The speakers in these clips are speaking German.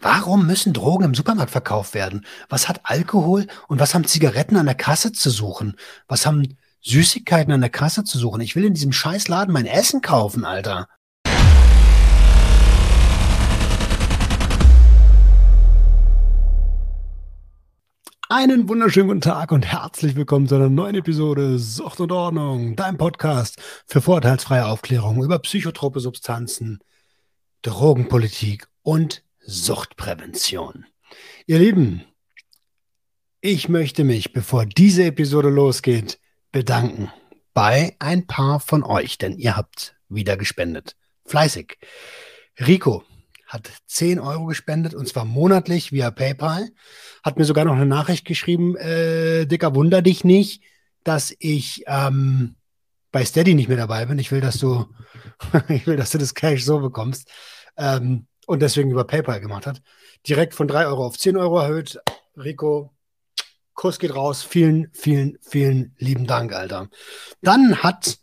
Warum müssen Drogen im Supermarkt verkauft werden? Was hat Alkohol und was haben Zigaretten an der Kasse zu suchen? Was haben Süßigkeiten an der Kasse zu suchen? Ich will in diesem Scheißladen mein Essen kaufen, Alter. Einen wunderschönen guten Tag und herzlich willkommen zu einer neuen Episode Sucht und Ordnung, dein Podcast für vorurteilsfreie Aufklärung über psychotrope Substanzen, Drogenpolitik und Suchtprävention. Ihr Lieben, ich möchte mich, bevor diese Episode losgeht, bedanken bei ein paar von euch, denn ihr habt wieder gespendet. Fleißig. Rico hat 10 Euro gespendet und zwar monatlich via PayPal. Hat mir sogar noch eine Nachricht geschrieben, äh, Dicker, wunder dich nicht, dass ich ähm, bei Steady nicht mehr dabei bin. Ich will, dass du, ich will, dass du das Cash so bekommst. Ähm, und deswegen über PayPal gemacht hat. Direkt von 3 Euro auf 10 Euro erhöht. Rico, Kuss geht raus. Vielen, vielen, vielen lieben Dank, Alter. Dann hat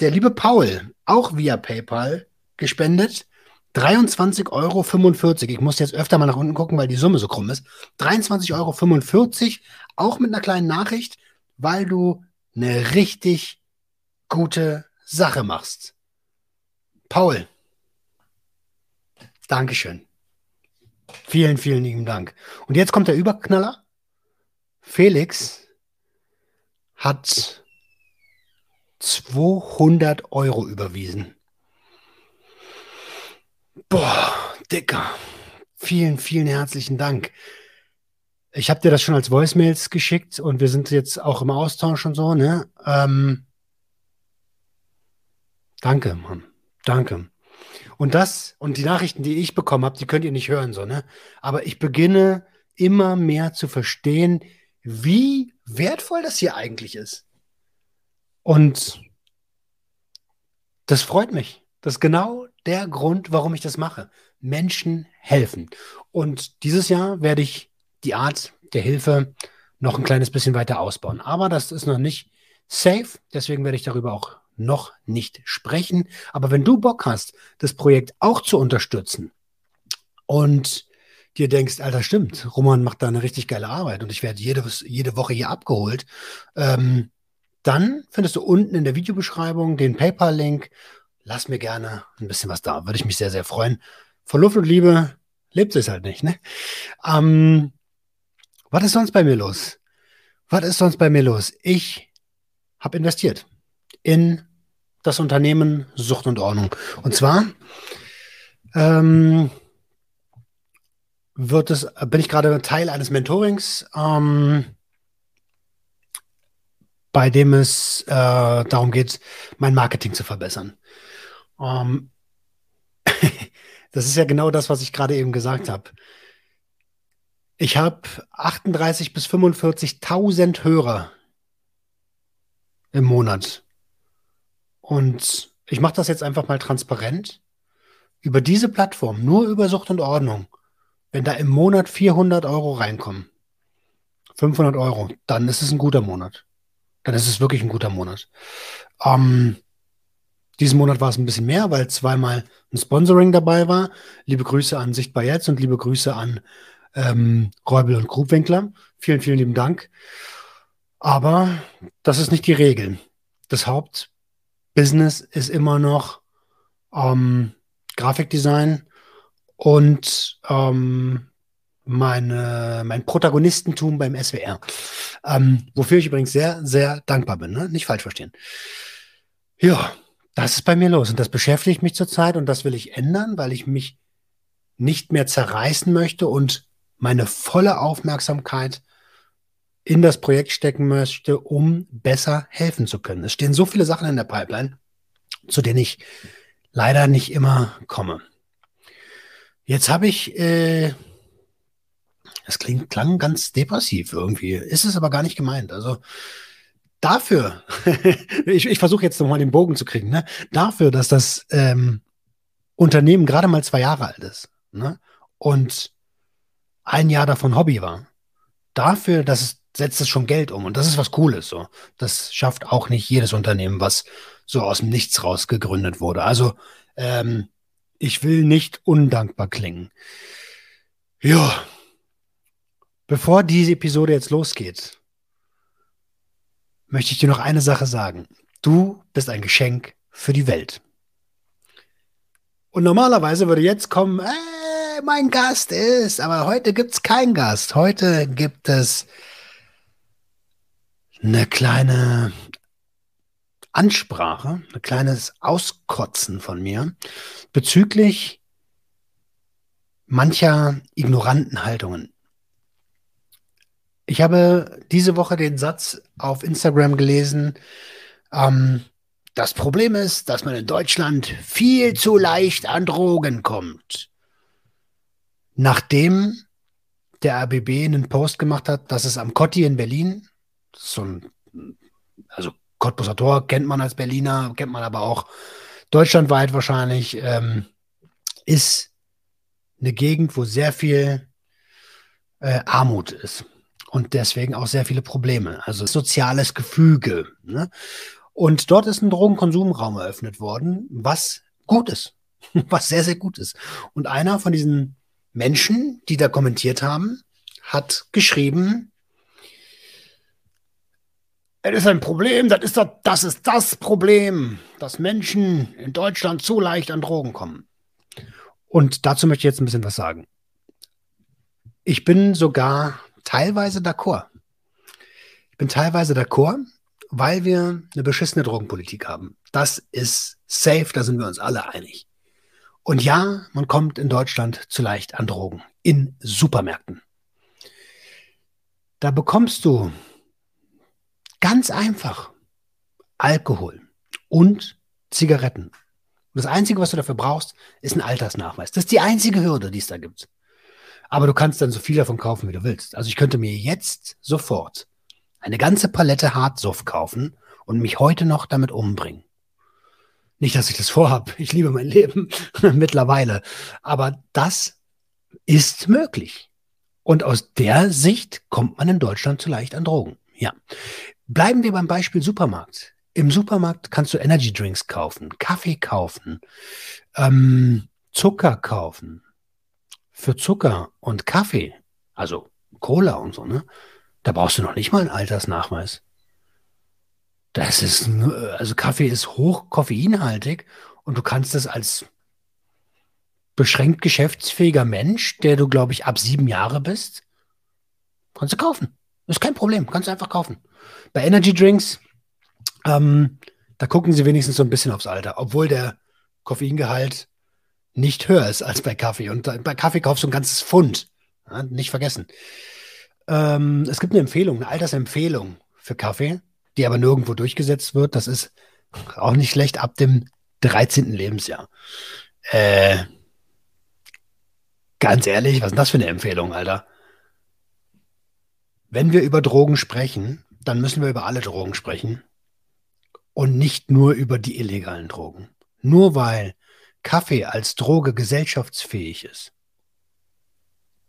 der liebe Paul auch via PayPal gespendet. 23,45 Euro. Ich muss jetzt öfter mal nach unten gucken, weil die Summe so krumm ist. 23,45 Euro, auch mit einer kleinen Nachricht, weil du eine richtig gute Sache machst. Paul, Dankeschön. Vielen, vielen lieben Dank. Und jetzt kommt der Überknaller. Felix hat 200 Euro überwiesen. Boah, Dicker. Vielen, vielen herzlichen Dank. Ich habe dir das schon als Voicemails geschickt und wir sind jetzt auch im Austausch und so, ne? Ähm, danke, Mann. Danke. Und das und die Nachrichten, die ich bekommen habe, die könnt ihr nicht hören, so, ne? Aber ich beginne immer mehr zu verstehen, wie wertvoll das hier eigentlich ist. Und das freut mich. Das ist genau der Grund, warum ich das mache. Menschen helfen. Und dieses Jahr werde ich die Art der Hilfe noch ein kleines bisschen weiter ausbauen. Aber das ist noch nicht safe. Deswegen werde ich darüber auch noch nicht sprechen. Aber wenn du Bock hast, das Projekt auch zu unterstützen und dir denkst, Alter, stimmt, Roman macht da eine richtig geile Arbeit und ich werde jede, jede Woche hier abgeholt, ähm, dann findest du unten in der Videobeschreibung den PayPal-Link. Lass mir gerne ein bisschen was da, würde ich mich sehr, sehr freuen. Von Luft und Liebe lebt es halt nicht, ne? Ähm, was ist sonst bei mir los? Was ist sonst bei mir los? Ich habe investiert in das Unternehmen Sucht und Ordnung. Und zwar ähm, wird es, bin ich gerade Teil eines Mentorings, ähm, bei dem es äh, darum geht, mein Marketing zu verbessern. Ähm, das ist ja genau das, was ich gerade eben gesagt habe. Ich habe 38 bis 45.000 Hörer im Monat. Und ich mache das jetzt einfach mal transparent. Über diese Plattform, nur über Sucht und Ordnung, wenn da im Monat 400 Euro reinkommen, 500 Euro, dann ist es ein guter Monat. Dann ist es wirklich ein guter Monat. Ähm, diesen Monat war es ein bisschen mehr, weil zweimal ein Sponsoring dabei war. Liebe Grüße an Sichtbar Jetzt und liebe Grüße an ähm, Räubel und Grubwinkler. Vielen, vielen lieben Dank. Aber das ist nicht die Regel. Das Haupt, Business ist immer noch ähm, Grafikdesign und ähm, meine, mein Protagonistentum beim SWR. Ähm, wofür ich übrigens sehr, sehr dankbar bin. Ne? Nicht falsch verstehen. Ja, das ist bei mir los und das beschäftigt mich zurzeit und das will ich ändern, weil ich mich nicht mehr zerreißen möchte und meine volle Aufmerksamkeit in das Projekt stecken möchte, um besser helfen zu können. Es stehen so viele Sachen in der Pipeline, zu denen ich leider nicht immer komme. Jetzt habe ich, äh, das klingt, klang ganz depressiv irgendwie, ist es aber gar nicht gemeint. Also dafür, ich, ich versuche jetzt nochmal den Bogen zu kriegen, ne? dafür, dass das ähm, Unternehmen gerade mal zwei Jahre alt ist ne? und ein Jahr davon Hobby war, dafür, dass es setzt es schon Geld um. Und das ist was Cooles. So. Das schafft auch nicht jedes Unternehmen, was so aus dem Nichts raus gegründet wurde. Also ähm, ich will nicht undankbar klingen. Ja, bevor diese Episode jetzt losgeht, möchte ich dir noch eine Sache sagen. Du bist ein Geschenk für die Welt. Und normalerweise würde jetzt kommen, äh, mein Gast ist, aber heute gibt es keinen Gast. Heute gibt es eine kleine Ansprache, ein kleines Auskotzen von mir bezüglich mancher ignoranten Haltungen. Ich habe diese Woche den Satz auf Instagram gelesen, ähm, das Problem ist, dass man in Deutschland viel zu leicht an Drogen kommt. Nachdem der RBB einen Post gemacht hat, dass es am Kotti in Berlin, so ein, also Cottbuser Tor kennt man als Berliner, kennt man aber auch deutschlandweit wahrscheinlich, ähm, ist eine Gegend, wo sehr viel äh, Armut ist und deswegen auch sehr viele Probleme. Also soziales Gefüge. Ne? Und dort ist ein Drogenkonsumraum eröffnet worden, was gut ist, was sehr, sehr gut ist. Und einer von diesen Menschen, die da kommentiert haben, hat geschrieben, es ist ein Problem, das ist das, das ist das Problem, dass Menschen in Deutschland zu leicht an Drogen kommen. Und dazu möchte ich jetzt ein bisschen was sagen. Ich bin sogar teilweise d'accord. Ich bin teilweise d'accord, weil wir eine beschissene Drogenpolitik haben. Das ist safe, da sind wir uns alle einig. Und ja, man kommt in Deutschland zu leicht an Drogen. In Supermärkten. Da bekommst du ganz einfach Alkohol und Zigaretten. Und das Einzige, was du dafür brauchst, ist ein Altersnachweis. Das ist die einzige Hürde, die es da gibt. Aber du kannst dann so viel davon kaufen, wie du willst. Also ich könnte mir jetzt sofort eine ganze Palette Hartsoff kaufen und mich heute noch damit umbringen. Nicht, dass ich das vorhab. Ich liebe mein Leben mittlerweile. Aber das ist möglich. Und aus der Sicht kommt man in Deutschland zu leicht an Drogen. Ja. Bleiben wir beim Beispiel Supermarkt. Im Supermarkt kannst du Energy Drinks kaufen, Kaffee kaufen, ähm, Zucker kaufen, für Zucker und Kaffee, also Cola und so, ne? Da brauchst du noch nicht mal einen Altersnachweis. Das ist, also Kaffee ist hoch koffeinhaltig und du kannst es als beschränkt geschäftsfähiger Mensch, der du, glaube ich, ab sieben Jahre bist, kannst du kaufen. Das ist kein Problem, kannst du einfach kaufen. Bei Energy Drinks, ähm, da gucken sie wenigstens so ein bisschen aufs Alter, obwohl der Koffeingehalt nicht höher ist als bei Kaffee. Und bei Kaffee kaufst du ein ganzes Pfund. Ja, nicht vergessen. Ähm, es gibt eine Empfehlung, eine Altersempfehlung für Kaffee, die aber nirgendwo durchgesetzt wird. Das ist auch nicht schlecht ab dem 13. Lebensjahr. Äh, ganz ehrlich, was ist das für eine Empfehlung, Alter? Wenn wir über Drogen sprechen, dann müssen wir über alle Drogen sprechen und nicht nur über die illegalen Drogen. Nur weil Kaffee als Droge gesellschaftsfähig ist,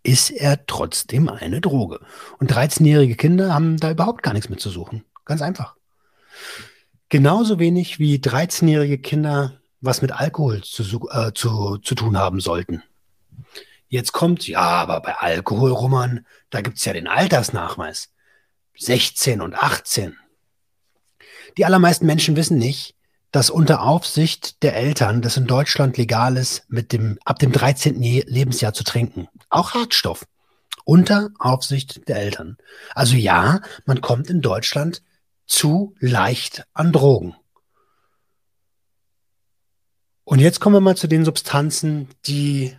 ist er trotzdem eine Droge. Und 13-jährige Kinder haben da überhaupt gar nichts mit zu suchen. Ganz einfach. Genauso wenig wie 13-jährige Kinder was mit Alkohol zu, äh, zu, zu tun haben sollten. Jetzt kommt, ja, aber bei Alkohol, Roman, da gibt es ja den Altersnachweis. 16 und 18. Die allermeisten Menschen wissen nicht, dass unter Aufsicht der Eltern das in Deutschland legal ist, mit dem, ab dem 13. Lebensjahr zu trinken. Auch Hartstoff. Unter Aufsicht der Eltern. Also ja, man kommt in Deutschland zu leicht an Drogen. Und jetzt kommen wir mal zu den Substanzen, die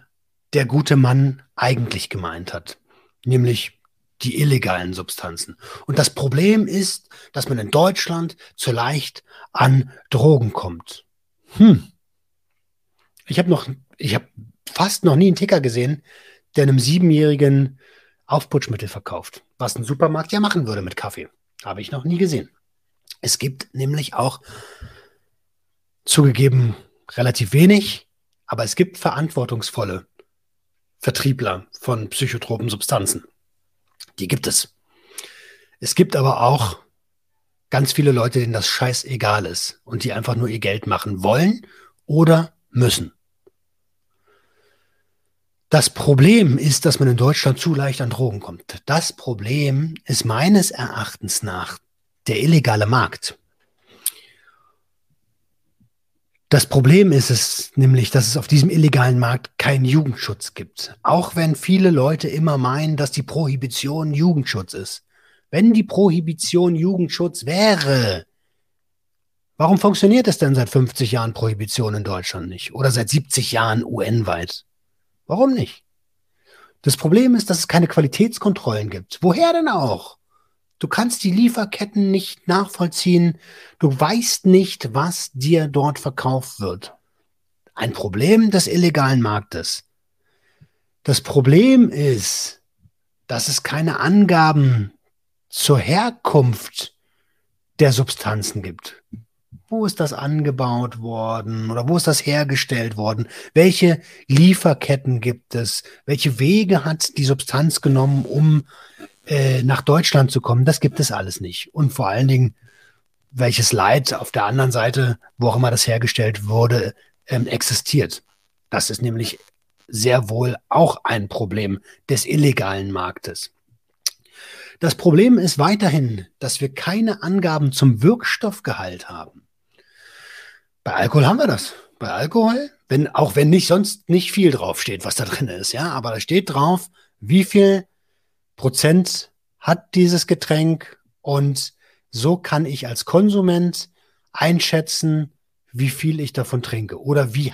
der gute Mann eigentlich gemeint hat. Nämlich die illegalen Substanzen. Und das Problem ist, dass man in Deutschland zu leicht an Drogen kommt. Hm. Ich habe noch, ich habe fast noch nie einen Ticker gesehen, der einem Siebenjährigen Aufputschmittel verkauft, was ein Supermarkt ja machen würde mit Kaffee. Habe ich noch nie gesehen. Es gibt nämlich auch zugegeben relativ wenig, aber es gibt verantwortungsvolle Vertriebler von psychotropen Substanzen. Die gibt es. Es gibt aber auch ganz viele Leute, denen das scheißegal ist und die einfach nur ihr Geld machen wollen oder müssen. Das Problem ist, dass man in Deutschland zu leicht an Drogen kommt. Das Problem ist meines Erachtens nach der illegale Markt. Das Problem ist es nämlich, dass es auf diesem illegalen Markt keinen Jugendschutz gibt. Auch wenn viele Leute immer meinen, dass die Prohibition Jugendschutz ist. Wenn die Prohibition Jugendschutz wäre, warum funktioniert es denn seit 50 Jahren Prohibition in Deutschland nicht? Oder seit 70 Jahren UN-weit? Warum nicht? Das Problem ist, dass es keine Qualitätskontrollen gibt. Woher denn auch? Du kannst die Lieferketten nicht nachvollziehen. Du weißt nicht, was dir dort verkauft wird. Ein Problem des illegalen Marktes. Das Problem ist, dass es keine Angaben zur Herkunft der Substanzen gibt. Wo ist das angebaut worden oder wo ist das hergestellt worden? Welche Lieferketten gibt es? Welche Wege hat die Substanz genommen, um äh, nach Deutschland zu kommen? Das gibt es alles nicht. Und vor allen Dingen, welches Leid auf der anderen Seite, wo auch immer das hergestellt wurde, ähm, existiert. Das ist nämlich sehr wohl auch ein Problem des illegalen Marktes. Das Problem ist weiterhin, dass wir keine Angaben zum Wirkstoffgehalt haben. Bei Alkohol haben wir das. Bei Alkohol, wenn, auch wenn nicht sonst nicht viel draufsteht, was da drin ist, ja, aber da steht drauf, wie viel Prozent hat dieses Getränk und so kann ich als Konsument einschätzen, wie viel ich davon trinke oder wie,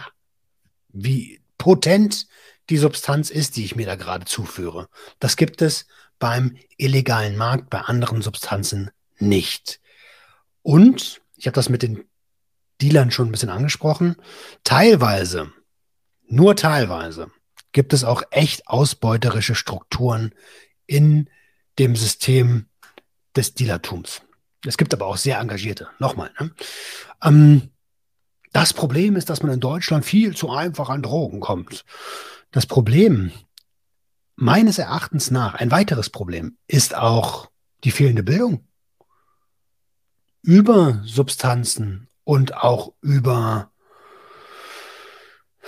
wie potent die Substanz ist, die ich mir da gerade zuführe. Das gibt es beim illegalen Markt, bei anderen Substanzen nicht. Und ich habe das mit den Dealern schon ein bisschen angesprochen. Teilweise, nur teilweise, gibt es auch echt ausbeuterische Strukturen in dem System des Dealertums. Es gibt aber auch sehr engagierte. Nochmal. Ne? Ähm, das Problem ist, dass man in Deutschland viel zu einfach an Drogen kommt. Das Problem, meines Erachtens nach, ein weiteres Problem, ist auch die fehlende Bildung über Substanzen und auch über,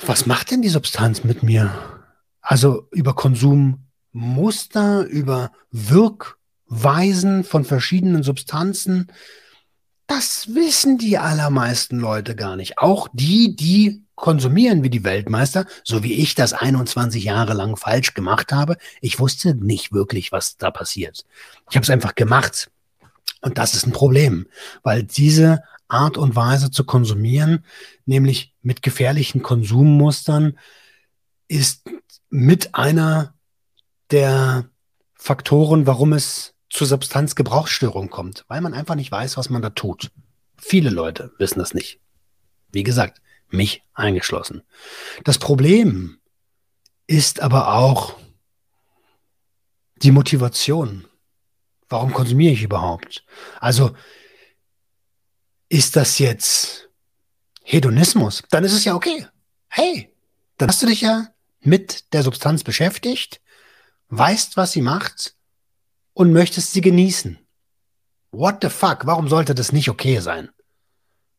was macht denn die Substanz mit mir? Also über Konsummuster, über Wirkweisen von verschiedenen Substanzen. Das wissen die allermeisten Leute gar nicht. Auch die, die konsumieren wie die Weltmeister, so wie ich das 21 Jahre lang falsch gemacht habe. Ich wusste nicht wirklich, was da passiert. Ich habe es einfach gemacht. Und das ist ein Problem, weil diese Art und Weise zu konsumieren, nämlich mit gefährlichen Konsummustern, ist mit einer der Faktoren, warum es zur Substanzgebrauchsstörung kommt, weil man einfach nicht weiß, was man da tut. Viele Leute wissen das nicht. Wie gesagt, mich eingeschlossen. Das Problem ist aber auch die Motivation. Warum konsumiere ich überhaupt? Also ist das jetzt Hedonismus? Dann ist es ja okay. Hey, dann hast du dich ja mit der Substanz beschäftigt, weißt, was sie macht und möchtest sie genießen. What the fuck? Warum sollte das nicht okay sein?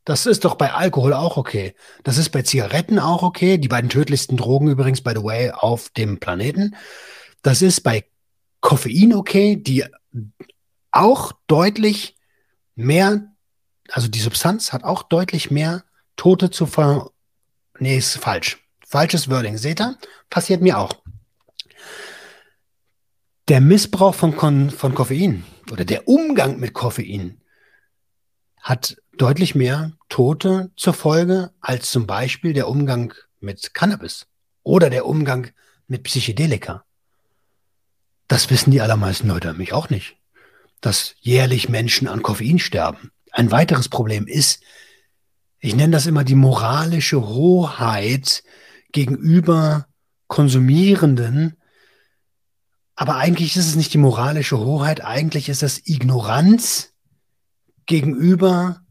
Das ist doch bei Alkohol auch okay. Das ist bei Zigaretten auch okay. Die beiden tödlichsten Drogen übrigens, by the way, auf dem Planeten. Das ist bei Koffein okay, die auch deutlich mehr also die Substanz hat auch deutlich mehr Tote zu ver... Nee, ist falsch. Falsches Wording. Seht ihr? Passiert mir auch. Der Missbrauch von, Kon von Koffein oder der Umgang mit Koffein hat deutlich mehr Tote zur Folge als zum Beispiel der Umgang mit Cannabis oder der Umgang mit Psychedelika. Das wissen die allermeisten Leute, mich auch nicht, dass jährlich Menschen an Koffein sterben. Ein weiteres Problem ist, ich nenne das immer die moralische Hoheit gegenüber Konsumierenden. Aber eigentlich ist es nicht die moralische Hoheit, eigentlich ist es Ignoranz gegenüber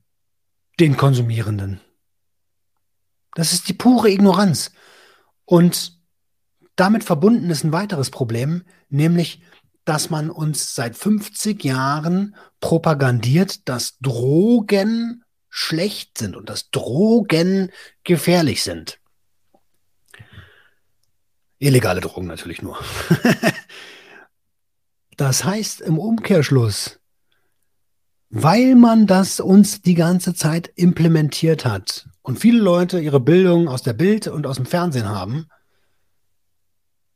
den Konsumierenden. Das ist die pure Ignoranz. Und damit verbunden ist ein weiteres Problem, nämlich dass man uns seit 50 Jahren propagandiert, dass Drogen schlecht sind und dass Drogen gefährlich sind. Illegale Drogen natürlich nur. das heißt im Umkehrschluss, weil man das uns die ganze Zeit implementiert hat und viele Leute ihre Bildung aus der Bild und aus dem Fernsehen haben,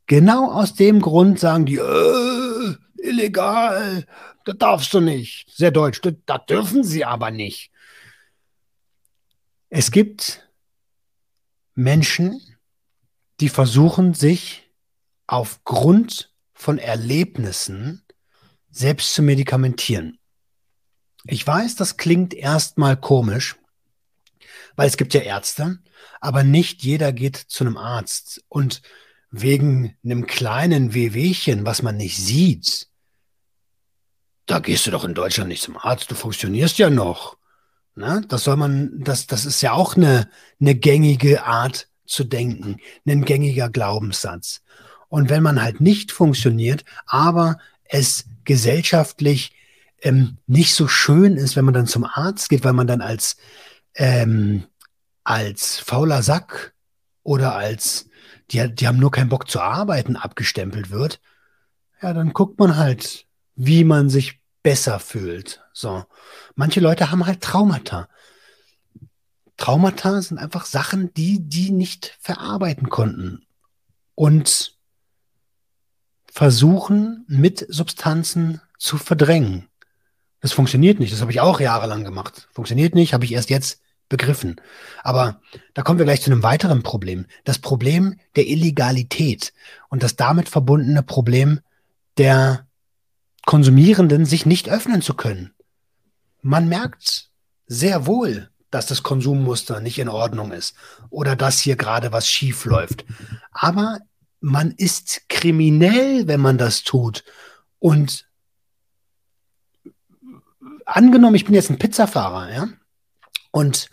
genau aus dem Grund sagen die, äh, illegal, das darfst du nicht. Sehr deutsch, das, das dürfen sie aber nicht. Es gibt Menschen, die versuchen sich aufgrund von Erlebnissen selbst zu medikamentieren. Ich weiß, das klingt erstmal komisch, weil es gibt ja Ärzte, aber nicht jeder geht zu einem Arzt. Und wegen einem kleinen Wehwehchen, was man nicht sieht, da gehst du doch in Deutschland nicht zum Arzt, du funktionierst ja noch. Na, das soll man, das, das ist ja auch eine, eine gängige Art zu denken, ein gängiger Glaubenssatz. Und wenn man halt nicht funktioniert, aber es gesellschaftlich ähm, nicht so schön ist, wenn man dann zum Arzt geht, weil man dann als, ähm, als fauler Sack oder als, die, die haben nur keinen Bock zu arbeiten, abgestempelt wird, ja, dann guckt man halt, wie man sich besser fühlt. So. Manche Leute haben halt Traumata. Traumata sind einfach Sachen, die die nicht verarbeiten konnten und versuchen mit Substanzen zu verdrängen. Das funktioniert nicht. Das habe ich auch jahrelang gemacht. Funktioniert nicht, habe ich erst jetzt begriffen. Aber da kommen wir gleich zu einem weiteren Problem. Das Problem der Illegalität und das damit verbundene Problem der Konsumierenden, sich nicht öffnen zu können. Man merkt sehr wohl, dass das Konsummuster nicht in Ordnung ist oder dass hier gerade was schief läuft. Aber man ist kriminell, wenn man das tut. Und angenommen, ich bin jetzt ein Pizzafahrer, ja, und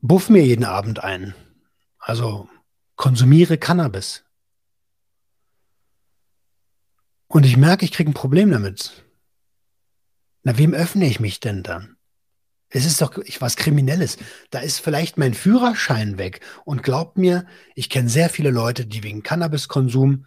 buff mir jeden Abend ein. Also konsumiere Cannabis. Und ich merke, ich kriege ein Problem damit. Na, wem öffne ich mich denn dann? Es ist doch was Kriminelles. Da ist vielleicht mein Führerschein weg. Und glaubt mir, ich kenne sehr viele Leute, die wegen Cannabiskonsum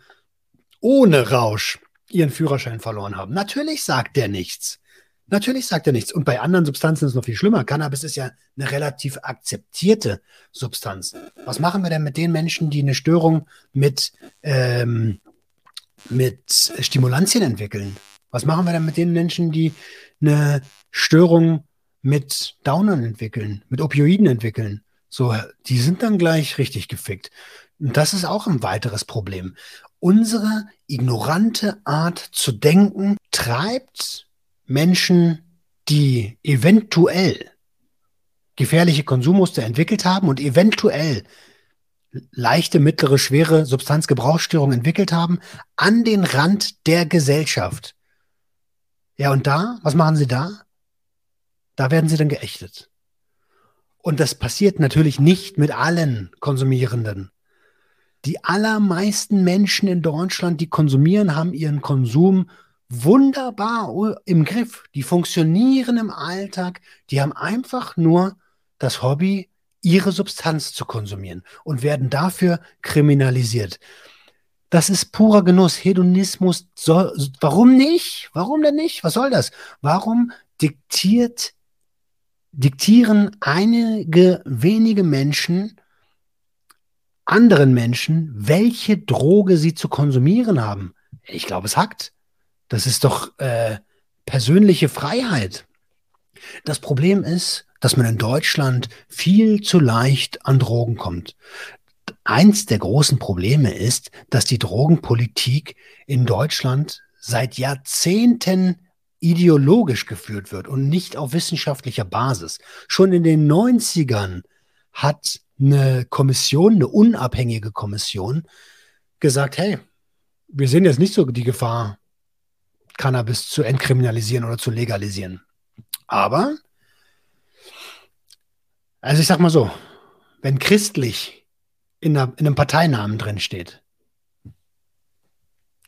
ohne Rausch ihren Führerschein verloren haben. Natürlich sagt der nichts. Natürlich sagt er nichts. Und bei anderen Substanzen ist es noch viel schlimmer. Cannabis ist ja eine relativ akzeptierte Substanz. Was machen wir denn mit den Menschen, die eine Störung mit, ähm, mit Stimulantien entwickeln? Was machen wir denn mit den Menschen, die eine Störung mit Downern entwickeln, mit Opioiden entwickeln? So, die sind dann gleich richtig gefickt. Und das ist auch ein weiteres Problem. Unsere ignorante Art zu denken treibt Menschen, die eventuell gefährliche Konsummuster entwickelt haben und eventuell leichte, mittlere, schwere Substanzgebrauchsstörungen entwickelt haben, an den Rand der Gesellschaft. Ja, und da, was machen sie da? Da werden sie dann geächtet. Und das passiert natürlich nicht mit allen Konsumierenden. Die allermeisten Menschen in Deutschland, die konsumieren, haben ihren Konsum wunderbar im Griff. Die funktionieren im Alltag. Die haben einfach nur das Hobby, ihre Substanz zu konsumieren und werden dafür kriminalisiert. Das ist purer Genuss, Hedonismus. Soll, warum nicht? Warum denn nicht? Was soll das? Warum diktiert, diktieren einige wenige Menschen anderen Menschen, welche Droge sie zu konsumieren haben? Ich glaube, es hackt. Das ist doch äh, persönliche Freiheit. Das Problem ist, dass man in Deutschland viel zu leicht an Drogen kommt. Eins der großen Probleme ist, dass die Drogenpolitik in Deutschland seit Jahrzehnten ideologisch geführt wird und nicht auf wissenschaftlicher Basis. Schon in den 90ern hat eine Kommission, eine unabhängige Kommission, gesagt, hey, wir sehen jetzt nicht so die Gefahr Cannabis zu entkriminalisieren oder zu legalisieren. Aber, also ich sag mal so, wenn christlich in, einer, in einem Parteinamen drin steht,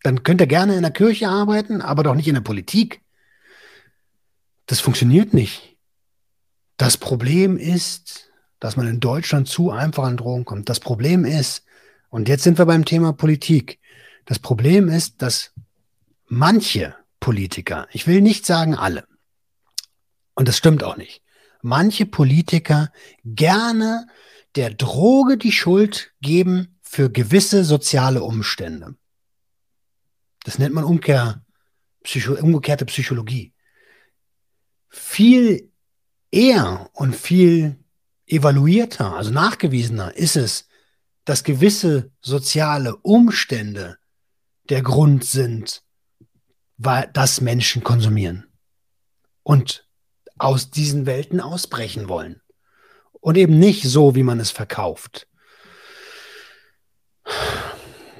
dann könnt ihr gerne in der Kirche arbeiten, aber doch nicht in der Politik. Das funktioniert nicht. Das Problem ist, dass man in Deutschland zu einfach an Drogen kommt. Das Problem ist, Und jetzt sind wir beim Thema Politik. Das Problem ist, dass manche Politiker, ich will nicht sagen alle, und das stimmt auch nicht, manche Politiker gerne der Droge die Schuld geben für gewisse soziale Umstände. Das nennt man Umkehr, Psycho, umgekehrte Psychologie. Viel eher und viel evaluierter, also nachgewiesener ist es, dass gewisse soziale Umstände der Grund sind, weil das Menschen konsumieren und aus diesen Welten ausbrechen wollen. Und eben nicht so, wie man es verkauft.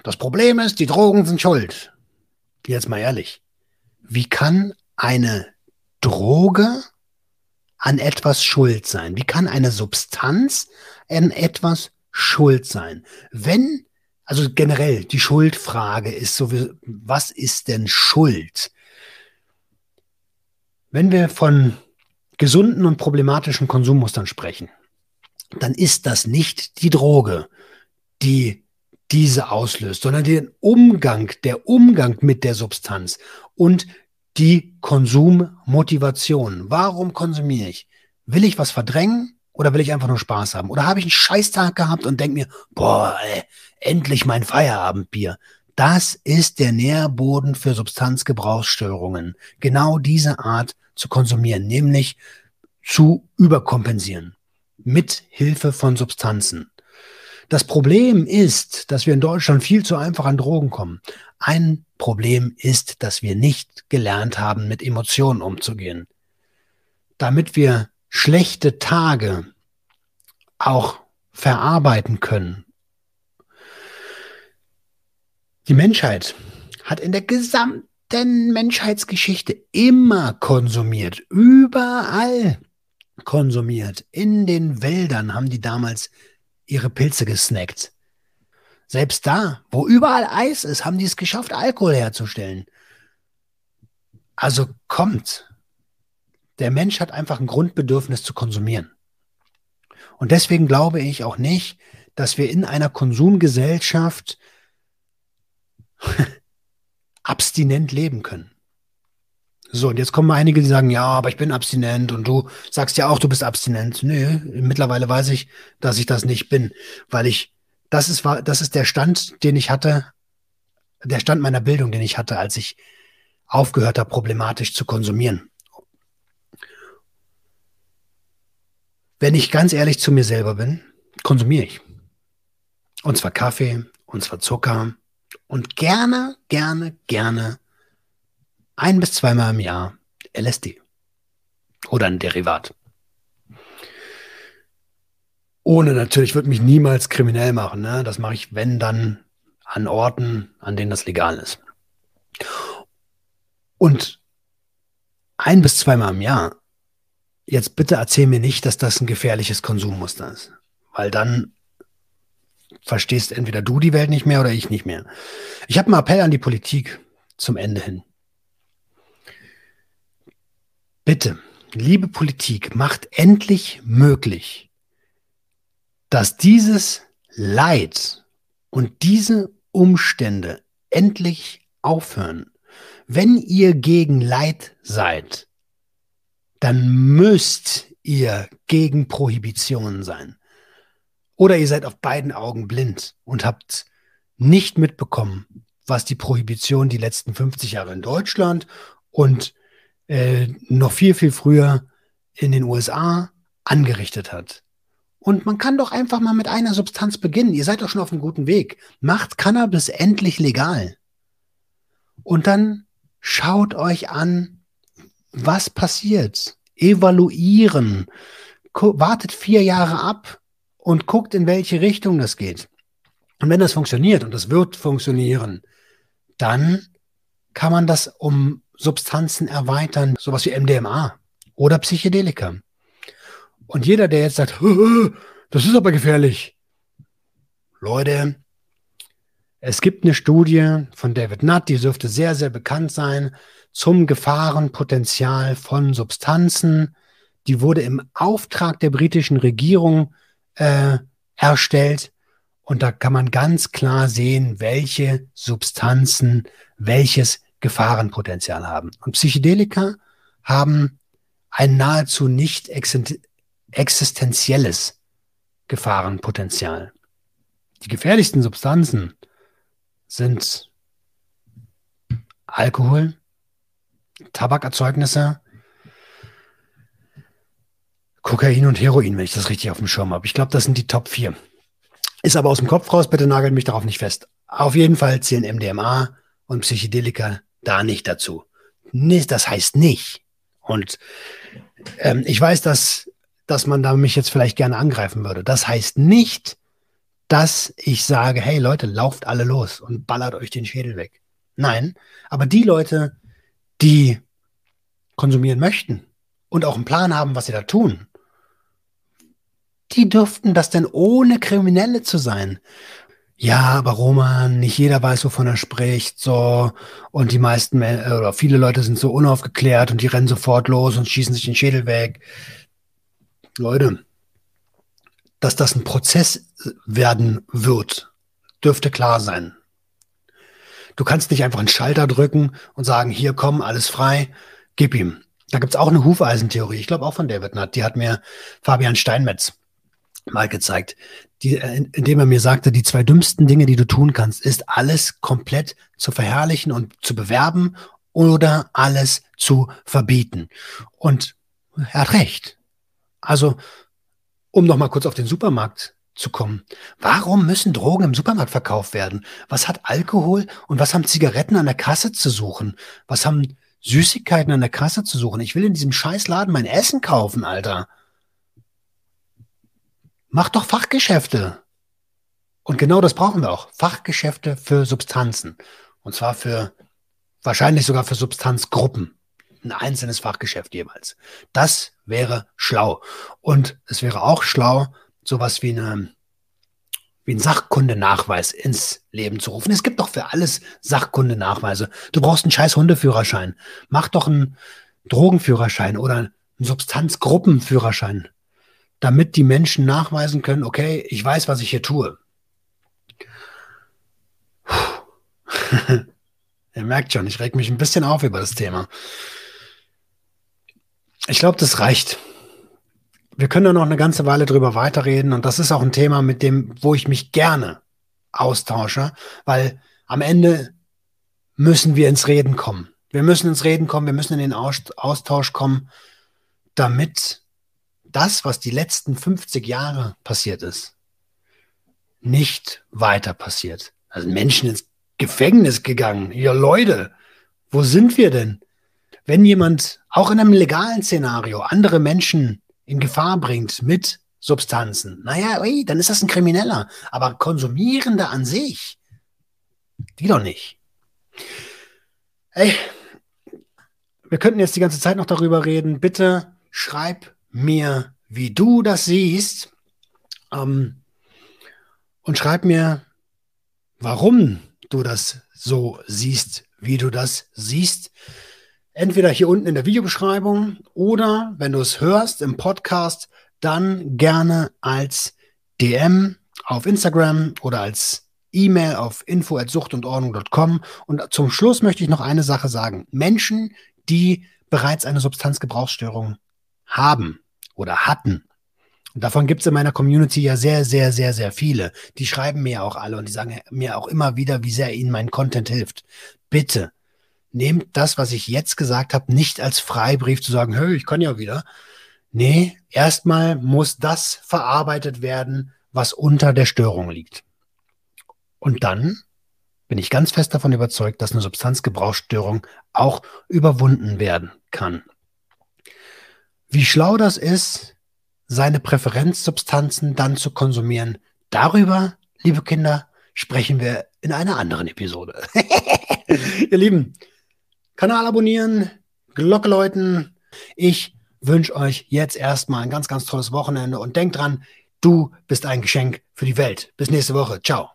Das Problem ist, die Drogen sind schuld. Jetzt mal ehrlich. Wie kann eine Droge an etwas schuld sein? Wie kann eine Substanz an etwas schuld sein? Wenn, also generell, die Schuldfrage ist so, was ist denn Schuld? Wenn wir von gesunden und problematischen Konsummustern sprechen, dann ist das nicht die Droge, die diese auslöst, sondern den Umgang, der Umgang mit der Substanz und die Konsummotivation. Warum konsumiere ich? Will ich was verdrängen oder will ich einfach nur Spaß haben? Oder habe ich einen Scheißtag gehabt und denke mir, boah, ey, endlich mein Feierabendbier. Das ist der Nährboden für Substanzgebrauchsstörungen. Genau diese Art zu konsumieren, nämlich zu überkompensieren mit Hilfe von Substanzen. Das Problem ist, dass wir in Deutschland viel zu einfach an Drogen kommen. Ein Problem ist, dass wir nicht gelernt haben, mit Emotionen umzugehen. Damit wir schlechte Tage auch verarbeiten können. Die Menschheit hat in der gesamten Menschheitsgeschichte immer konsumiert, überall konsumiert. In den Wäldern haben die damals ihre Pilze gesnackt. Selbst da, wo überall Eis ist, haben die es geschafft, Alkohol herzustellen. Also kommt. Der Mensch hat einfach ein Grundbedürfnis zu konsumieren. Und deswegen glaube ich auch nicht, dass wir in einer Konsumgesellschaft abstinent leben können. So, und jetzt kommen einige, die sagen, ja, aber ich bin abstinent und du sagst ja auch, du bist abstinent. Nö, mittlerweile weiß ich, dass ich das nicht bin, weil ich, das ist, das ist der Stand, den ich hatte, der Stand meiner Bildung, den ich hatte, als ich aufgehört habe, problematisch zu konsumieren. Wenn ich ganz ehrlich zu mir selber bin, konsumiere ich. Und zwar Kaffee, und zwar Zucker und gerne, gerne, gerne ein bis zweimal im Jahr LSD oder ein Derivat. Ohne natürlich wird mich niemals kriminell machen. Ne? Das mache ich, wenn dann, an Orten, an denen das legal ist. Und ein bis zweimal im Jahr. Jetzt bitte erzähl mir nicht, dass das ein gefährliches Konsummuster ist. Weil dann verstehst entweder du die Welt nicht mehr oder ich nicht mehr. Ich habe einen Appell an die Politik zum Ende hin. Bitte, liebe Politik, macht endlich möglich, dass dieses Leid und diese Umstände endlich aufhören. Wenn ihr gegen Leid seid, dann müsst ihr gegen Prohibitionen sein. Oder ihr seid auf beiden Augen blind und habt nicht mitbekommen, was die Prohibition die letzten 50 Jahre in Deutschland und äh, noch viel, viel früher in den USA angerichtet hat. Und man kann doch einfach mal mit einer Substanz beginnen. Ihr seid doch schon auf einem guten Weg. Macht Cannabis endlich legal. Und dann schaut euch an, was passiert. Evaluieren. wartet vier Jahre ab und guckt, in welche Richtung das geht. Und wenn das funktioniert, und das wird funktionieren, dann kann man das um Substanzen erweitern, sowas wie MDMA oder Psychedelika. Und jeder, der jetzt sagt, das ist aber gefährlich. Leute, es gibt eine Studie von David Nutt, die dürfte sehr, sehr bekannt sein, zum Gefahrenpotenzial von Substanzen. Die wurde im Auftrag der britischen Regierung äh, erstellt Und da kann man ganz klar sehen, welche Substanzen welches Gefahrenpotenzial haben. Und Psychedelika haben ein nahezu nicht existenzielles Gefahrenpotenzial. Die gefährlichsten Substanzen sind Alkohol, Tabakerzeugnisse, Kokain und Heroin, wenn ich das richtig auf dem Schirm habe. Ich glaube, das sind die Top 4. Ist aber aus dem Kopf raus, bitte nagelt mich darauf nicht fest. Auf jeden Fall zählen MDMA und Psychedelika da nicht dazu. Das heißt nicht. Und ähm, ich weiß, dass, dass man da mich jetzt vielleicht gerne angreifen würde. Das heißt nicht, dass ich sage, hey Leute, lauft alle los und ballert euch den Schädel weg. Nein, aber die Leute, die konsumieren möchten und auch einen Plan haben, was sie da tun, die dürften das denn ohne Kriminelle zu sein. Ja, aber Roman, nicht jeder weiß, wovon er spricht, so. Und die meisten oder viele Leute sind so unaufgeklärt und die rennen sofort los und schießen sich den Schädel weg. Leute, dass das ein Prozess werden wird, dürfte klar sein. Du kannst nicht einfach einen Schalter drücken und sagen, hier komm, alles frei, gib ihm. Da gibt's auch eine Hufeisentheorie, ich glaube auch von David Nutt, die hat mir Fabian Steinmetz mal gezeigt, die, äh, indem er mir sagte, die zwei dümmsten Dinge, die du tun kannst, ist alles komplett zu verherrlichen und zu bewerben oder alles zu verbieten. Und er hat recht. Also, um noch mal kurz auf den Supermarkt zu kommen. Warum müssen Drogen im Supermarkt verkauft werden? Was hat Alkohol und was haben Zigaretten an der Kasse zu suchen? Was haben Süßigkeiten an der Kasse zu suchen? Ich will in diesem Scheißladen mein Essen kaufen, Alter. Mach doch Fachgeschäfte. Und genau das brauchen wir auch. Fachgeschäfte für Substanzen. Und zwar für, wahrscheinlich sogar für Substanzgruppen. Ein einzelnes Fachgeschäft jeweils. Das wäre schlau. Und es wäre auch schlau, sowas wie eine, wie ein Sachkundenachweis ins Leben zu rufen. Es gibt doch für alles Sachkundenachweise. Du brauchst einen scheiß Hundeführerschein. Mach doch einen Drogenführerschein oder einen Substanzgruppenführerschein damit die Menschen nachweisen können, okay, ich weiß, was ich hier tue. Ihr merkt schon, ich reg mich ein bisschen auf über das Thema. Ich glaube, das reicht. Wir können da noch eine ganze Weile drüber weiterreden und das ist auch ein Thema, mit dem, wo ich mich gerne austausche, weil am Ende müssen wir ins Reden kommen. Wir müssen ins Reden kommen, wir müssen in den Austausch kommen, damit das, was die letzten 50 Jahre passiert ist, nicht weiter passiert. Also Menschen ins Gefängnis gegangen. Ja, Leute, wo sind wir denn? Wenn jemand auch in einem legalen Szenario andere Menschen in Gefahr bringt mit Substanzen, naja, ui, dann ist das ein Krimineller. Aber Konsumierende an sich, die doch nicht. Ey, wir könnten jetzt die ganze Zeit noch darüber reden. Bitte schreib mir, wie du das siehst. Ähm, und schreib mir, warum du das so siehst, wie du das siehst. Entweder hier unten in der Videobeschreibung oder wenn du es hörst im Podcast, dann gerne als DM auf Instagram oder als E-Mail auf info@suchtundordnung.com und zum Schluss möchte ich noch eine Sache sagen. Menschen, die bereits eine Substanzgebrauchsstörung haben oder hatten. Und davon gibt es in meiner Community ja sehr, sehr, sehr, sehr viele. Die schreiben mir auch alle und die sagen mir auch immer wieder, wie sehr ihnen mein Content hilft. Bitte nehmt das, was ich jetzt gesagt habe, nicht als Freibrief zu sagen, hey, ich kann ja wieder. Nee, erstmal muss das verarbeitet werden, was unter der Störung liegt. Und dann bin ich ganz fest davon überzeugt, dass eine Substanzgebrauchsstörung auch überwunden werden kann. Wie schlau das ist, seine Präferenzsubstanzen dann zu konsumieren, darüber, liebe Kinder, sprechen wir in einer anderen Episode. Ihr Lieben, Kanal abonnieren, Glocke läuten. Ich wünsche euch jetzt erstmal ein ganz, ganz tolles Wochenende und denkt dran, du bist ein Geschenk für die Welt. Bis nächste Woche. Ciao.